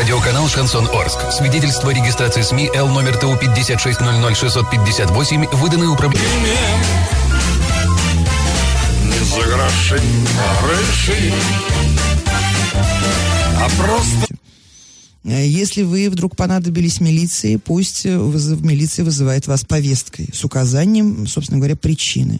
Радиоканал «Шансон Орск». Свидетельство регистрации СМИ Л номер ТУ 5600658, выданы управлением. Не за гроши, а гроши, а просто... Если вы вдруг понадобились милиции, пусть вызов- милиция вызывает вас повесткой с указанием, собственно говоря, причины.